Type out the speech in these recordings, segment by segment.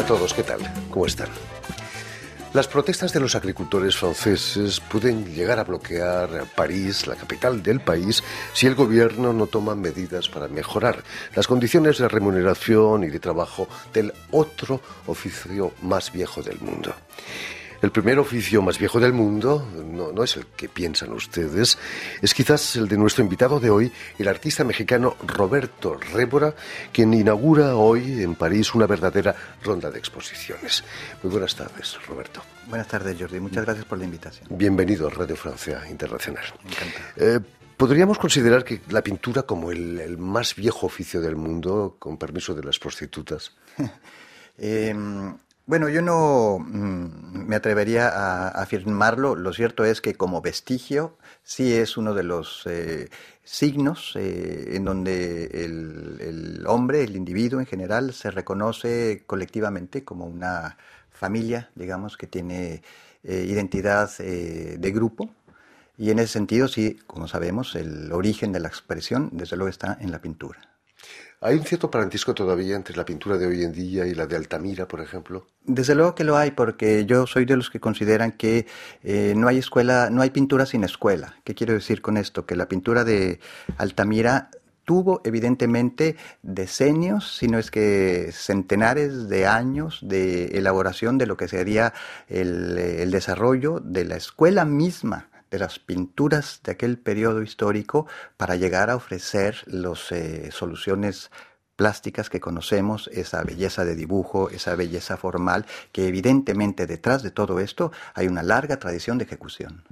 Hola a todos, ¿qué tal? ¿Cómo están? Las protestas de los agricultores franceses pueden llegar a bloquear París, la capital del país, si el gobierno no toma medidas para mejorar las condiciones de remuneración y de trabajo del otro oficio más viejo del mundo. El primer oficio más viejo del mundo no, es el que piensan ustedes, es quizás el de nuestro invitado de hoy, el artista mexicano Roberto Rébora, quien inaugura hoy en París una verdadera ronda de exposiciones. Muy buenas tardes, Roberto. Buenas tardes, Jordi. Muchas gracias por la invitación. Bienvenido a Radio Francia Internacional. Eh, ¿Podríamos considerar que la pintura como el, más viejo oficio del mundo, con permiso de las prostitutas? Em, bueno, yo no mm, me atrevería a, afirmarlo. Lo cierto es que como vestigio sí es uno de los eh, signos eh, en donde el, hombre, el individuo en general, se reconoce colectivamente como una familia, digamos, que tiene eh, identidad de grupo. Y en ese sentido, sí, como sabemos, el origen de la expresión, desde luego, está en la pintura. ¿Hay un cierto parentesco todavía entre la pintura de hoy en día y la de Altamira, por ejemplo? Desde luego que lo hay, porque yo soy de los que consideran que eh, no hay escuela, no hay pintura sin escuela. ¿Qué quiero decir con esto? Que la pintura de Altamira tuvo evidentemente decenios, sino es que centenares de años de elaboración de lo que sería el desarrollo de la escuela misma de las pinturas de aquel periodo histórico para llegar a ofrecer las eh, soluciones plásticas que conocemos, esa belleza de dibujo, esa belleza formal, que evidentemente detrás de todo esto hay una larga tradición de ejecución.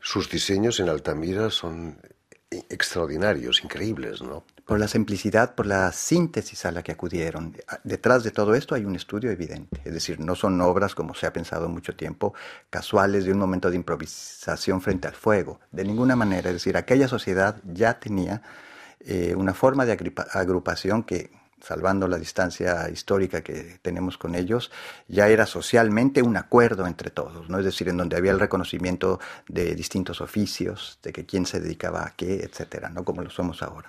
Sus diseños en Altamira son extraordinarios, increíbles, ¿no? Por la simplicidad, por la síntesis a la que acudieron. Detrás de todo esto hay un estudio evidente. Es decir, no son obras, como se ha pensado mucho tiempo, casuales de un momento de improvisación frente al fuego. De ninguna manera. Es decir, aquella sociedad ya tenía eh, una forma de agrupación que salvando la distancia histórica que tenemos con ellos, ya era socialmente un acuerdo entre todos, ¿no? Es decir, en donde había el reconocimiento de distintos oficios, de que quién se dedicaba a qué, etcétera, ¿no? Como lo somos ahora.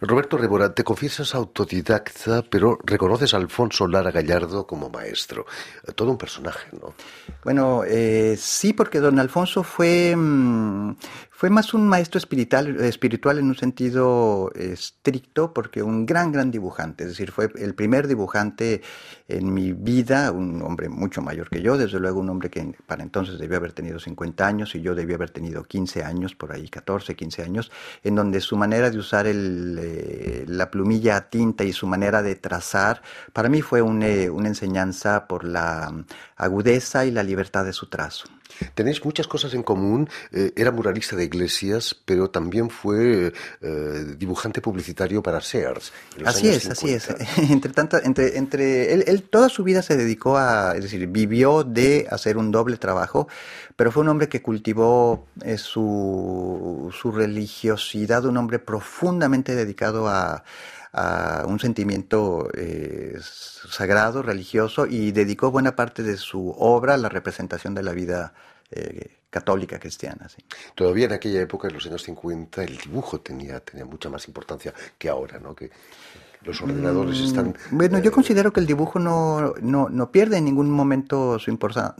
Roberto Rebora, te confiesas autodidacta, pero reconoces a Alfonso Lara Gallardo como maestro. Todo un personaje, ¿no? Bueno, eh, sí, porque don Alfonso fue, mm, fue más un maestro espiritual, espiritual en un sentido estricto, porque un gran, gran dibujante, es decir, fue el primer dibujante en mi vida, un hombre mucho mayor que yo, desde luego un hombre que para entonces debió haber tenido 50 años y yo debía haber tenido 15 años, por ahí 14, 15 años, en donde su manera de usar el, eh, la plumilla a tinta y su manera de trazar, para mí fue eh, una enseñanza por la agudeza y la libertad de su trazo. Tenéis muchas cosas en común. Eh, era muralista de iglesias, pero también fue eh, dibujante publicitario para Sears. Así es, así es. entre tanto, entre, entre él, toda su vida se dedicó a, es decir, vivió de hacer un doble trabajo, pero fue un hombre que cultivó eh, su, su religiosidad, un hombre profundamente dedicado a a un sentimiento eh, sagrado, religioso, y dedicó buena parte de su obra a la representación de la vida eh, católica cristiana. Todavía en aquella época, en los años 50, el dibujo tenía, tenía mucha más importancia que ahora, ¿no? Que, los ordenadores mm, están... Bueno, yo eh, considero que el dibujo no, no, no pierde en ningún momento su,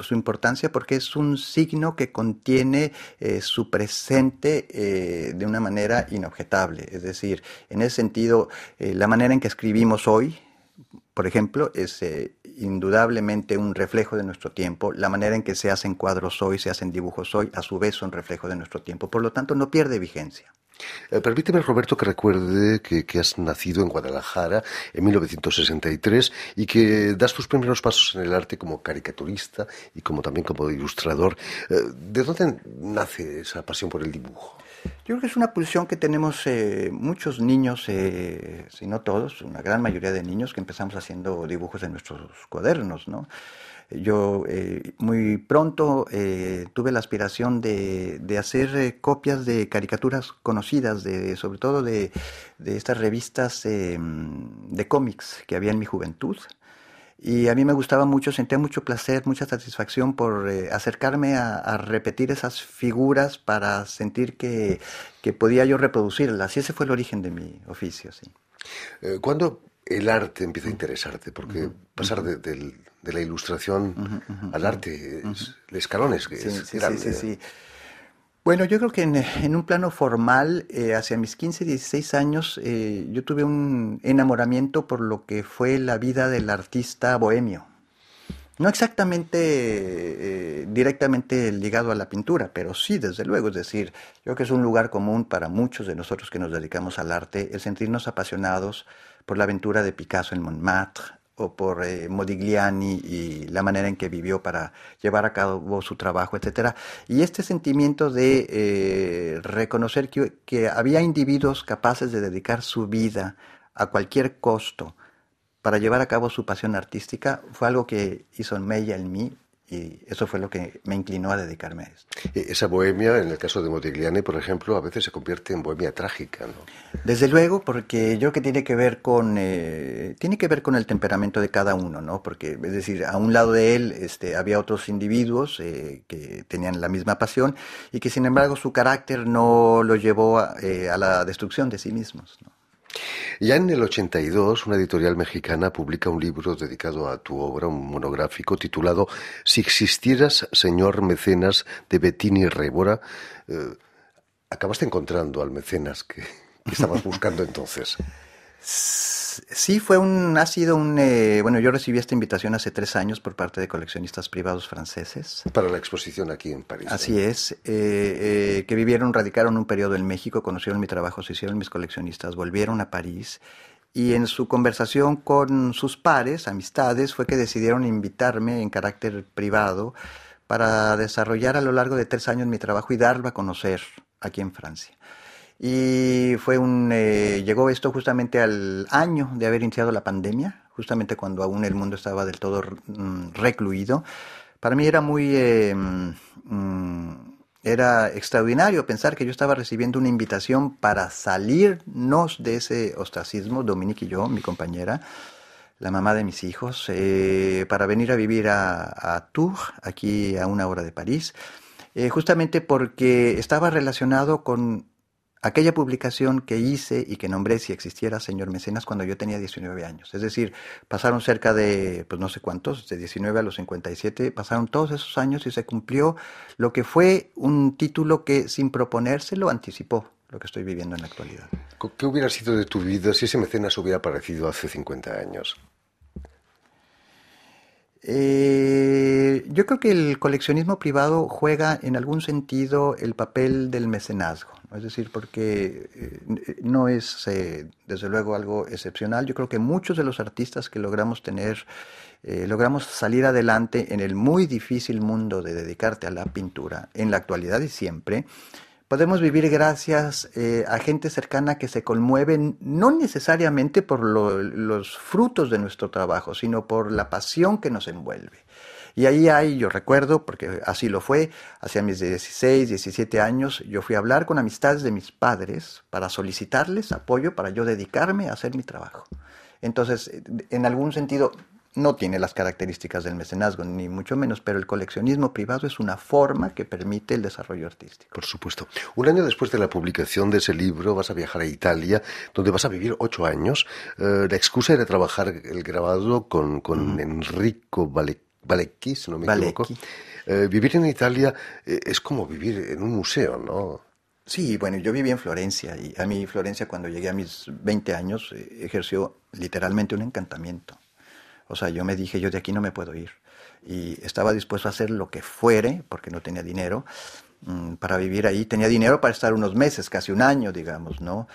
su, importancia porque es un signo que contiene eh, su presente eh, de una manera inobjetable. Es decir, en ese sentido, la manera en que escribimos hoy, por ejemplo, es indudablemente un reflejo de nuestro tiempo. La manera en que se hacen cuadros hoy, se hacen dibujos hoy, a su vez son reflejo de nuestro tiempo. Por lo tanto, no pierde vigencia. Eh, permíteme, Roberto, que recuerde que, has nacido en Guadalajara en 1963 y que das tus primeros pasos en el arte como caricaturista y como también como ilustrador. Eh, ¿De dónde nace esa pasión por el dibujo? Yo creo que es una pulsión que tenemos eh, muchos niños, si no todos, una gran mayoría de niños que empezamos haciendo dibujos en nuestros cuadernos, ¿no? Yo eh, muy pronto eh, tuve la aspiración de, hacer eh, copias de caricaturas conocidas, de, sobre todo de, estas revistas de cómics que había en mi juventud. Y a mí me gustaba mucho, sentía mucho placer, mucha satisfacción por acercarme a, repetir esas figuras para sentir que, que, podía yo reproducirlas. Y ese fue el origen de mi oficio. Sí. ¿Cuándo el arte empieza a interesarte, porque pasar de, la ilustración al arte, es, el escalón es, grande. Sí, bueno, yo creo que en, un plano formal, eh, hacia mis 15, 16 años, eh, yo tuve un enamoramiento por lo que fue la vida del artista bohemio. No exactamente eh, directamente ligado a la pintura, pero sí, desde luego. Es decir, yo creo que es un lugar común para muchos de nosotros que nos dedicamos al arte el sentirnos apasionados por la aventura de Picasso en Montmartre o por eh, Modigliani y la manera en que vivió para llevar a cabo su trabajo, etcétera. Y este sentimiento de eh, reconocer que, había individuos capaces de dedicar su vida a cualquier costo para llevar a cabo su pasión artística fue algo que hizo Mella en mí y eso fue lo que me inclinó a dedicarme a esto. Esa bohemia, en el caso de Modigliani, por ejemplo, a veces se convierte en bohemia trágica, ¿no? Desde luego, porque yo creo que tiene que ver con eh, tiene que ver con el temperamento de cada uno, ¿no? Porque es decir, a un lado de él, este, había otros individuos eh, que tenían la misma pasión y que sin embargo su carácter no lo llevó a, eh, a la destrucción de sí mismos, ¿no? Ya en el 82, una editorial mexicana publica un libro dedicado a tu obra, un monográfico titulado Si existieras, señor mecenas, de Bettini Rébora. Eh, acabaste encontrando al mecenas que estabas buscando entonces. Sí, fue un, ha sido un, eh, bueno, yo recibí esta invitación hace tres años por parte de coleccionistas privados franceses. Para la exposición aquí en París. Así es, eh, eh, que vivieron, radicaron un periodo en México, conocieron mi trabajo, se hicieron mis coleccionistas, volvieron a París y en su conversación con sus pares, amistades, fue que decidieron invitarme en carácter privado para desarrollar a lo largo de tres años mi trabajo y darlo a conocer aquí en Francia. Y fue un, eh, llegó esto justamente al año de haber iniciado la pandemia, justamente cuando aún el mundo estaba del todo mm, recluido. Para mí era muy, eh, mm, era extraordinario pensar que yo estaba recibiendo una invitación para salirnos de ese ostracismo, Dominique y yo, mi compañera, la mamá de mis hijos, eh, para venir a vivir a, a, Tours, aquí a una hora de París, justamente porque estaba relacionado con aquella publicación que hice y que nombré si existiera señor Mecenas cuando yo tenía 19 años. Es decir, pasaron cerca de, pues no sé cuántos, de 19 a los 57, pasaron todos esos años y se cumplió lo que fue un título que sin proponérselo anticipó lo que estoy viviendo en la actualidad. ¿Qué hubiera sido de tu vida si ese mecenas hubiera aparecido hace 50 años? Eh, yo creo que el coleccionismo privado juega en algún sentido el papel del mecenazgo, es decir, porque eh, no es eh, desde luego algo excepcional. Yo creo que muchos de los artistas que logramos tener, logramos salir adelante en el muy difícil mundo de dedicarte a la pintura, en la actualidad y siempre, podemos vivir gracias eh, a gente cercana que se conmueve no necesariamente por los frutos de nuestro trabajo, sino por la pasión que nos envuelve. Y ahí hay, yo recuerdo, porque así lo fue, hacia mis 16, 17 años, yo fui a hablar con amistades de mis padres para solicitarles apoyo para yo dedicarme a hacer mi trabajo. Entonces, en algún sentido, no tiene las características del mecenazgo, ni mucho menos, pero el coleccionismo privado es una forma que permite el desarrollo artístico. Por supuesto. Un año después de la publicación de ese libro vas a viajar a Italia, donde vas a vivir ocho años. Eh, la excusa era trabajar el grabado con, con Enrico Valecchi, si no me equivoco. Eh, vivir en Italia eh, es como vivir en un museo, ¿no? Sí, bueno, yo viví en Florencia y a mí Florencia cuando llegué a mis 20 años ejerció literalmente un encantamiento. O sea, yo me dije, yo de aquí no me puedo ir. Y estaba dispuesto a hacer lo que fuere, porque no tenía dinero, mm, para vivir ahí. Tenía dinero para estar unos meses, casi un año, digamos, ¿no?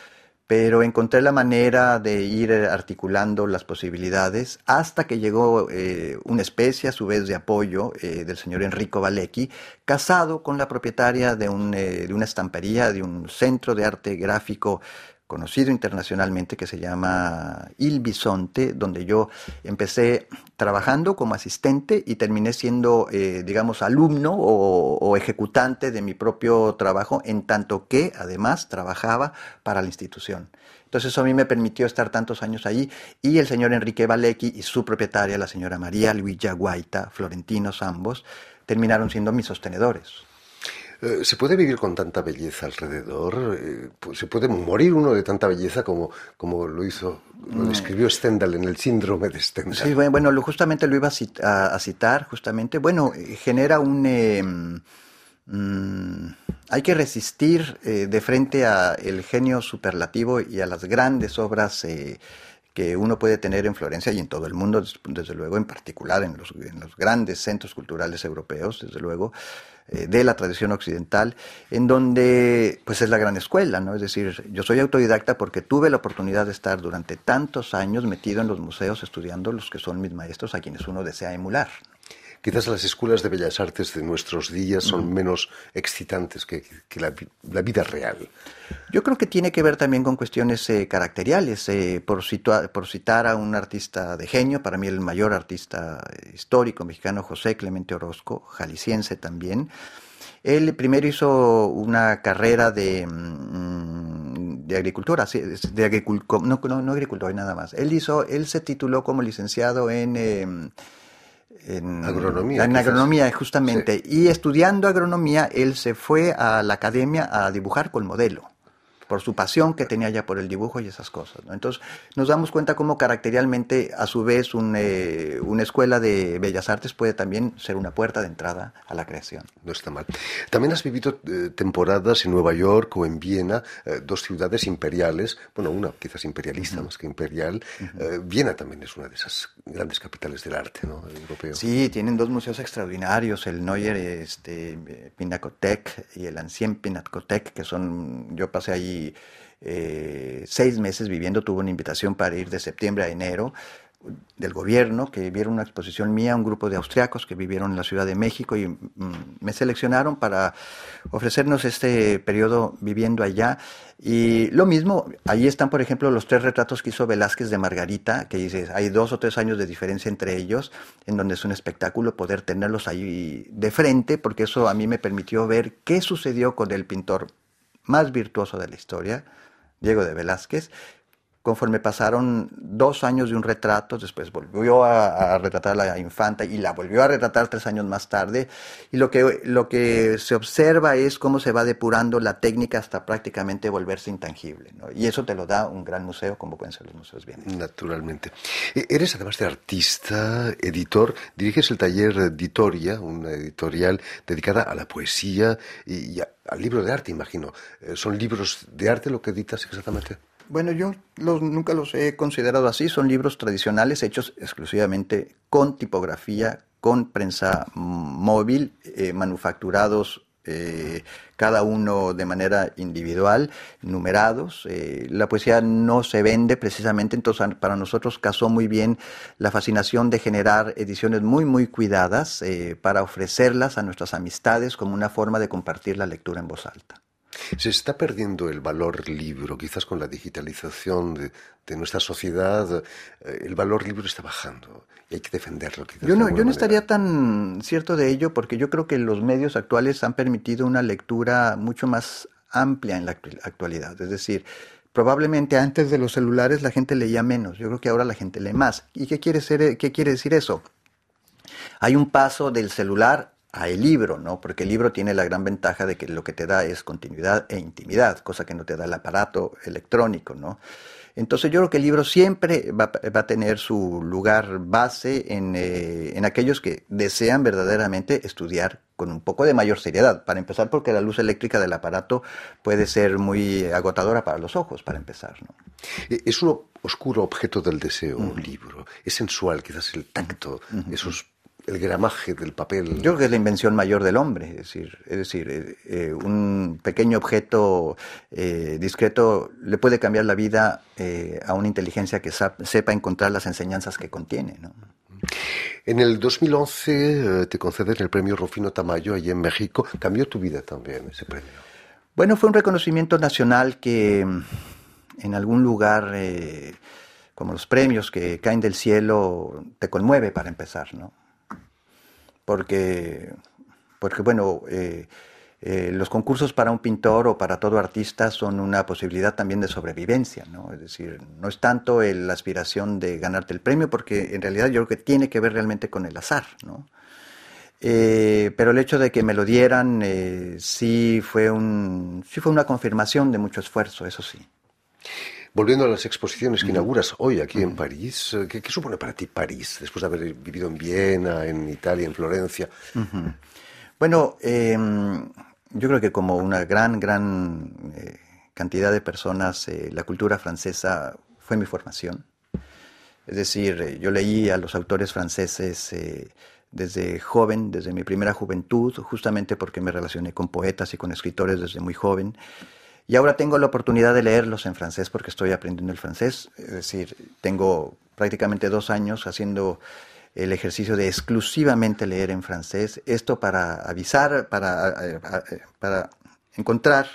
Pero encontré la manera de ir articulando las posibilidades hasta que llegó eh, una especie, a su vez, de apoyo eh, del señor Enrico Valecchi, casado con la propietaria de, un, eh, de una estampería, de un centro de arte gráfico conocido internacionalmente que se llama Il Bisonte, donde yo empecé trabajando como asistente y terminé siendo, eh, digamos, alumno o, ejecutante de mi propio trabajo, en tanto que además trabajaba para la institución. Entonces eso a mí me permitió estar tantos años allí y el señor Enrique Valecchi y su propietaria, la señora María Luisa Guaita, florentinos ambos, terminaron siendo mis sostenedores. Eh, ¿Se puede vivir con tanta belleza alrededor? Eh, pues, ¿Se puede morir uno de tanta belleza como, como lo hizo, lo mm. describió Stendhal en el síndrome de Stendhal? Sí, bueno, justamente lo iba a, citar, justamente. Bueno, genera un... Mm, hay que resistir de frente al genio superlativo y a las grandes obras que uno puede tener en Florencia y en todo el mundo, desde luego, en particular en los, grandes centros culturales europeos, desde luego, eh, de la tradición occidental, en donde pues es la gran escuela, ¿no? Es decir, yo soy autodidacta porque tuve la oportunidad de estar durante tantos años metido en los museos estudiando los que son mis maestros a quienes uno desea emular. Quizás las escuelas de bellas artes de nuestros días son menos excitantes que, la, vida real. Yo creo que tiene que ver también con cuestiones eh, caracteriales. Eh, por, por citar a un artista de genio, para mí el mayor artista histórico mexicano, José Clemente Orozco, jalisciense también. Él primero hizo una carrera de, mm, de agricultura, de agricultor, no, no, no agricultor, nada más. Él hizo, él se tituló como licenciado en em, en agronomía. En agronomía, justamente. Y estudiando agronomía, él se fue a la academia a dibujar con modelo por su pasión que tenía ya por el dibujo y esas cosas. Entonces nos damos cuenta cómo caracterialmente, a su vez, eh, una escuela de bellas artes puede también ser una puerta de entrada a la creación. No está mal. También has vivido eh, temporadas en Nueva York o en Viena, eh, dos ciudades imperiales, bueno, una quizás imperialista más que imperial. Viena también es una de esas grandes capitales del arte ¿no? europeo. Sí, tienen dos museos extraordinarios, el Neuer este, Pinacothek y el Ancien Pinacothek, que son, yo pasé allí eh, seis meses viviendo, tuve una invitación para ir de septiembre a enero del gobierno, que vieron una exposición mía, un grupo de austriacos que vivieron en la Ciudad de México y mm, me seleccionaron para ofrecernos este periodo viviendo allá. Y lo mismo, ahí están, por ejemplo, los tres retratos que hizo Velázquez de Margarita, que dice, hay dos o tres años de diferencia entre ellos, en donde es un espectáculo poder tenerlos ahí de frente, porque eso a mí me permitió ver qué sucedió con el pintor más virtuoso de la historia, Diego de Velázquez, conforme pasaron dos años de un retrato, después volvió a, retratar a la infanta y la volvió a retratar tres años más tarde. Y lo que, lo que se observa es cómo se va depurando la técnica hasta prácticamente volverse intangible. Y eso te lo da un gran museo, como pueden ser los museos bien. Naturalmente. E, eres además de artista, editor, diriges el taller Editoria, una editorial dedicada a la poesía y, al libro de arte, imagino. Eh, ¿Son libros de arte lo que editas exactamente? Bueno, yo nunca los he considerado así. Son libros tradicionales hechos exclusivamente con tipografía, con prensa móvil, eh, manufacturados eh, cada uno de manera individual, numerados. Eh, la poesía no se vende precisamente, entonces para nosotros casó muy bien la fascinación de generar ediciones muy, muy cuidadas para ofrecerlas a nuestras amistades como una forma de compartir la lectura en voz alta. Se está perdiendo el valor libro, quizás con la digitalización de, nuestra sociedad, eh, el valor libro está bajando y hay que defenderlo. Yo no, yo no estaría tan cierto de ello porque yo creo que los medios actuales han permitido una lectura mucho más amplia en la actualidad. Es decir, probablemente antes de los celulares la gente leía menos, yo creo que ahora la gente lee más. ¿Y qué quiere, ser, qué quiere decir eso? Hay un paso del celular a el libro, ¿no? Porque el libro tiene la gran ventaja de que lo que te da es continuidad e intimidad, cosa que no te da el aparato electrónico, ¿no? Entonces yo creo que el libro siempre va, a tener su lugar base en, eh, en, aquellos que desean verdaderamente estudiar con un poco de mayor seriedad. Para empezar, porque la luz eléctrica del aparato puede ser muy agotadora para los ojos, para empezar. ¿no? E, es un oscuro objeto del deseo, un libro. Es sensual, quizás el tacto, esos el gramaje del papel. Yo creo que es la invención mayor del hombre, es decir, es decir eh, eh, un pequeño objeto eh, discreto le puede cambiar la vida a una inteligencia que sepa encontrar las enseñanzas que contiene. En el 2011 te conceden el premio Rufino Tamayo allí en México. ¿Cambió tu vida también ese premio? Bueno, fue un reconocimiento nacional que mm, en algún lugar, como los premios que caen del cielo, te conmueve para empezar, ¿no? Porque, porque bueno, eh, eh, los concursos para un pintor o para todo artista son una posibilidad también de sobrevivencia, ¿no? Es decir, no es tanto la aspiración de ganarte el premio, porque en realidad yo creo que tiene que ver realmente con el azar, ¿no? Eh, pero el hecho de que me lo dieran sí, fue un, sí fue una confirmación de mucho esfuerzo, eso sí. Volviendo a las exposiciones que inauguras hoy aquí en París, eh, ¿qué, supone para ti París, después de haber vivido en Viena, en Italia, en Florencia? Bueno, em, yo creo que como una gran, gran cantidad de personas, la cultura francesa fue mi formación. Es decir, yo leí a los autores franceses desde joven, desde mi primera juventud, justamente porque me relacioné con poetas y con escritores desde muy joven. Y ahora tengo la oportunidad de leerlos en francés porque estoy aprendiendo el francés. Es decir, tengo prácticamente dos años haciendo el ejercicio de exclusivamente leer en francés. Esto para avisar, para, para encontrar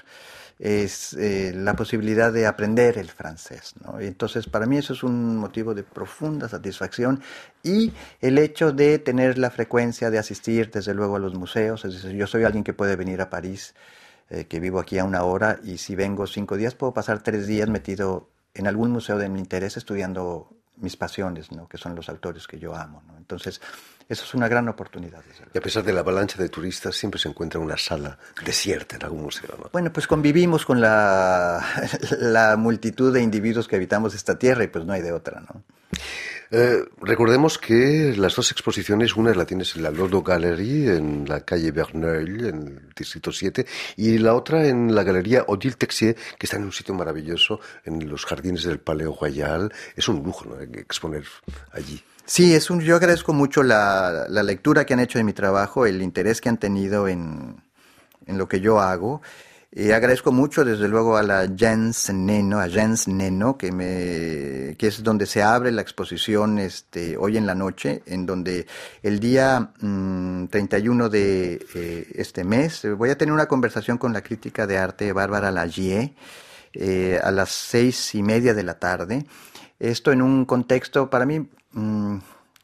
es eh, la posibilidad de aprender el francés. Entonces, para mí eso es un motivo de profunda satisfacción y el hecho de tener la frecuencia de asistir, desde luego, a los museos. Es decir, yo soy alguien que puede venir a París, eh, que vivo aquí a una hora, y si vengo cinco días, puedo pasar tres días metido en algún museo de mi interés estudiando mis pasiones, ¿no? que son los autores que yo amo. ¿no? Entonces, eso es una gran oportunidad. Y a pesar de la avalancha de turistas, siempre se encuentra una sala desierta en algún museo. ¿no? Bueno, pues convivimos con la, la multitud de individuos que habitamos esta tierra y pues no hay de otra. ¿no? Eh, recordemos que las dos exposiciones, una la tienes en la Lodo Gallery, en la calle Verneuil, en el distrito 7, y la otra en la Galería Odile Texier, que está en un sitio maravilloso, en los jardines del Palais Royal. Es un lujo ¿no? exponer allí. Sí, es un, yo agradezco mucho la, la, lectura que han hecho de mi trabajo, el interés que han tenido en, en lo que yo hago. Y agradezco mucho, desde luego, a la Jens Neno, a Jens Neno, que, me, que es donde se abre la exposición este, hoy en la noche, en donde el día 31 mm, de eh, este mes voy a tener una conversación con la crítica de arte Bárbara Lagier eh, a las seis y media de la tarde. Esto en un contexto, para mí, mm,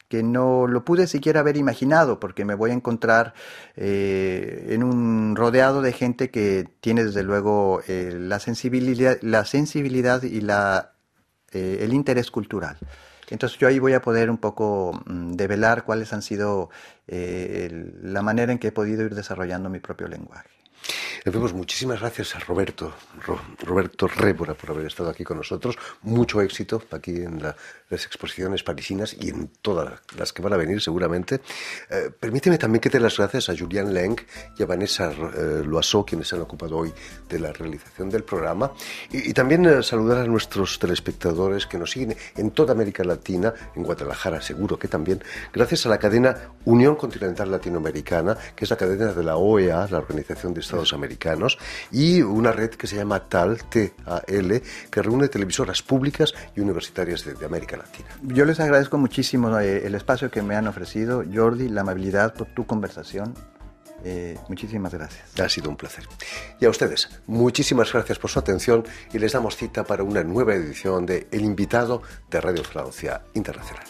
que no lo pude siquiera haber imaginado, porque me voy a encontrar eh, en un rodeado de gente que tiene desde luego eh, la sensibilidad, la sensibilidad y la, eh, el interés cultural. Entonces yo ahí voy a poder un poco mm, develar cuáles han sido la manera en que he podido ir desarrollando mi propio lenguaje. Le vemos muchísimas gracias a Roberto, Roberto Rébora por haber estado aquí con nosotros. Mucho éxito aquí en las exposiciones parisinas y en todas las que van a venir seguramente. Eh, permíteme también que te las gracias a Julian Leng y a Vanessa eh, quienes han ocupado hoy de la realización del programa. Y, también eh, saludar a nuestros telespectadores que nos siguen en toda América Latina, en Guadalajara seguro que también, gracias a la cadena Unión Continental Latinoamericana, que es la cadena de la OEA, la Organización de Estados Americanos, y una red que se llama TAL, T-A-L, que reúne televisoras públicas y universitarias de, América Latina. Yo les agradezco muchísimo eh, el espacio que me han ofrecido, Jordi, la amabilidad por tu conversación. Eh, muchísimas gracias. Ha sido un placer. Y a ustedes, muchísimas gracias por su atención y les damos cita para una nueva edición de El invitado de Radio Francia Internacional.